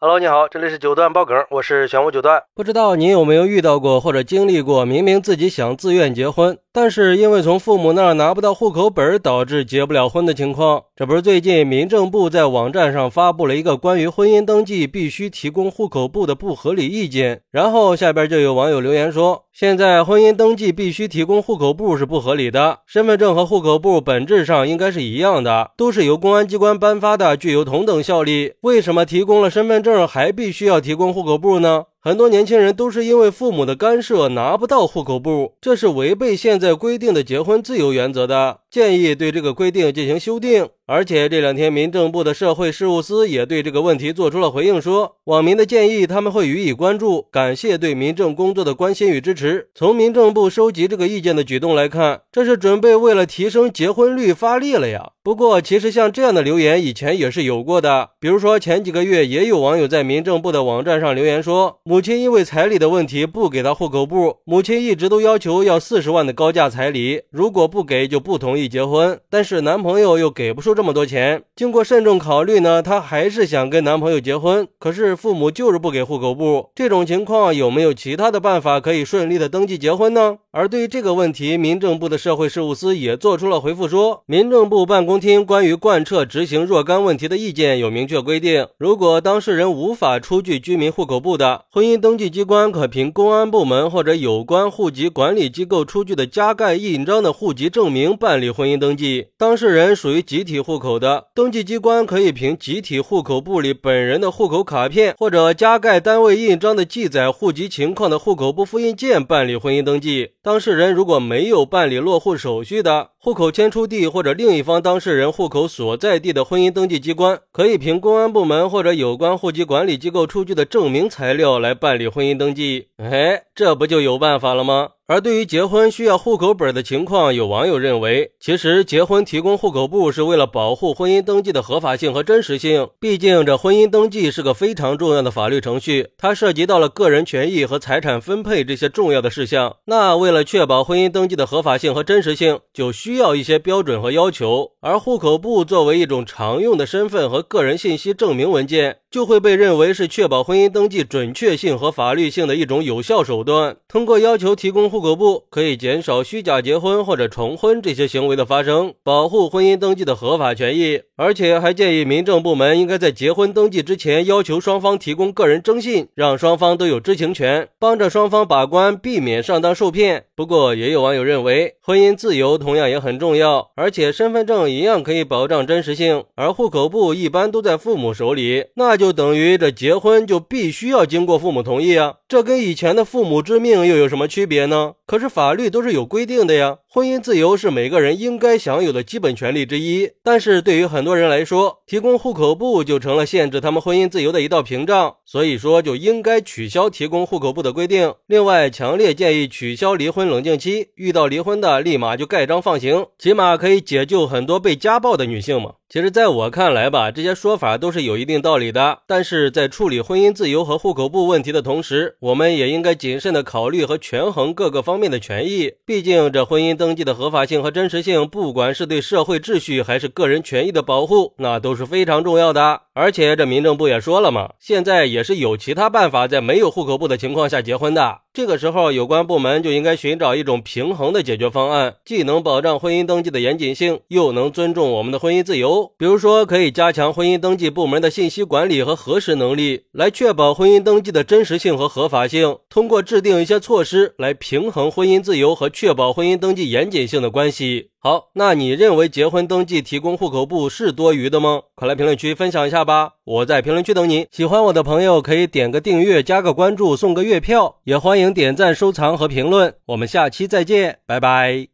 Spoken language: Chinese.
Hello，你好，这里是九段爆梗，我是玄武九段。不知道您有没有遇到过或者经历过，明明自己想自愿结婚，但是因为从父母那儿拿不到户口本，导致结不了婚的情况。这不是最近民政部在网站上发布了一个关于婚姻登记必须提供户口簿的不合理意见，然后下边就有网友留言说，现在婚姻登记必须提供户口簿是不合理的，身份证和户口簿本质上应该是一样的，都是由公安机关颁发的，具有同等效力，为什么提供了身份证？证还必须要提供户口簿呢？很多年轻人都是因为父母的干涉拿不到户口簿，这是违背现在规定的结婚自由原则的。建议对这个规定进行修订。而且这两天，民政部的社会事务司也对这个问题做出了回应，说网民的建议他们会予以关注，感谢对民政工作的关心与支持。从民政部收集这个意见的举动来看，这是准备为了提升结婚率发力了呀。不过，其实像这样的留言以前也是有过的，比如说前几个月也有网友在民政部的网站上留言说，母亲因为彩礼的问题不给他户口簿，母亲一直都要求要四十万的高价彩礼，如果不给就不同意结婚，但是男朋友又给不出。这么多钱，经过慎重考虑呢，她还是想跟男朋友结婚，可是父母就是不给户口簿。这种情况有没有其他的办法可以顺利的登记结婚呢？而对于这个问题，民政部的社会事务司也做出了回复，说民政部办公厅关于贯彻执行若干问题的意见有明确规定，如果当事人无法出具居民户口簿的，婚姻登记机关可凭公安部门或者有关户籍管理机构出具的加盖印章的户籍证明办理婚姻登记。当事人属于集体。户口的登记机关可以凭集体户口簿里本人的户口卡片，或者加盖单位印章的记载户籍情况的户口簿复印件办理婚姻登记。当事人如果没有办理落户手续的，户口迁出地或者另一方当事人户口所在地的婚姻登记机关，可以凭公安部门或者有关户籍管理机构出具的证明材料来办理婚姻登记。哎，这不就有办法了吗？而对于结婚需要户口本的情况，有网友认为，其实结婚提供户口簿是为了保护婚姻登记的合法性和真实性。毕竟，这婚姻登记是个非常重要的法律程序，它涉及到了个人权益和财产分配这些重要的事项。那为了确保婚姻登记的合法性和真实性，就需需要一些标准和要求。而户口簿作为一种常用的身份和个人信息证明文件，就会被认为是确保婚姻登记准确性和法律性的一种有效手段。通过要求提供户口簿，可以减少虚假结婚或者重婚这些行为的发生，保护婚姻登记的合法权益。而且还建议民政部门应该在结婚登记之前要求双方提供个人征信，让双方都有知情权，帮着双方把关，避免上当受骗。不过，也有网友认为，婚姻自由同样很重要，而且身份证一样可以保障真实性，而户口簿一般都在父母手里，那就等于这结婚就必须要经过父母同意啊。这跟以前的父母之命又有什么区别呢？可是法律都是有规定的呀。婚姻自由是每个人应该享有的基本权利之一，但是对于很多人来说，提供户口簿就成了限制他们婚姻自由的一道屏障，所以说就应该取消提供户口簿的规定。另外，强烈建议取消离婚冷静期，遇到离婚的立马就盖章放行，起码可以解救很多被家暴的女性嘛。其实，在我看来吧，这些说法都是有一定道理的。但是在处理婚姻自由和户口簿问题的同时，我们也应该谨慎的考虑和权衡各个方面的权益。毕竟，这婚姻登记的合法性和真实性，不管是对社会秩序还是个人权益的保护，那都是非常重要的。而且，这民政部也说了嘛，现在也是有其他办法在没有户口簿的情况下结婚的。这个时候，有关部门就应该寻找一种平衡的解决方案，既能保障婚姻登记的严谨性，又能尊重我们的婚姻自由。比如说，可以加强婚姻登记部门的信息管理和核实能力，来确保婚姻登记的真实性和合法性。通过制定一些措施来平衡婚姻自由和确保婚姻登记严谨性的关系。好，那你认为结婚登记提供户口簿是多余的吗？快来评论区分享一下吧！我在评论区等你。喜欢我的朋友可以点个订阅、加个关注、送个月票，也欢迎点赞、收藏和评论。我们下期再见，拜拜。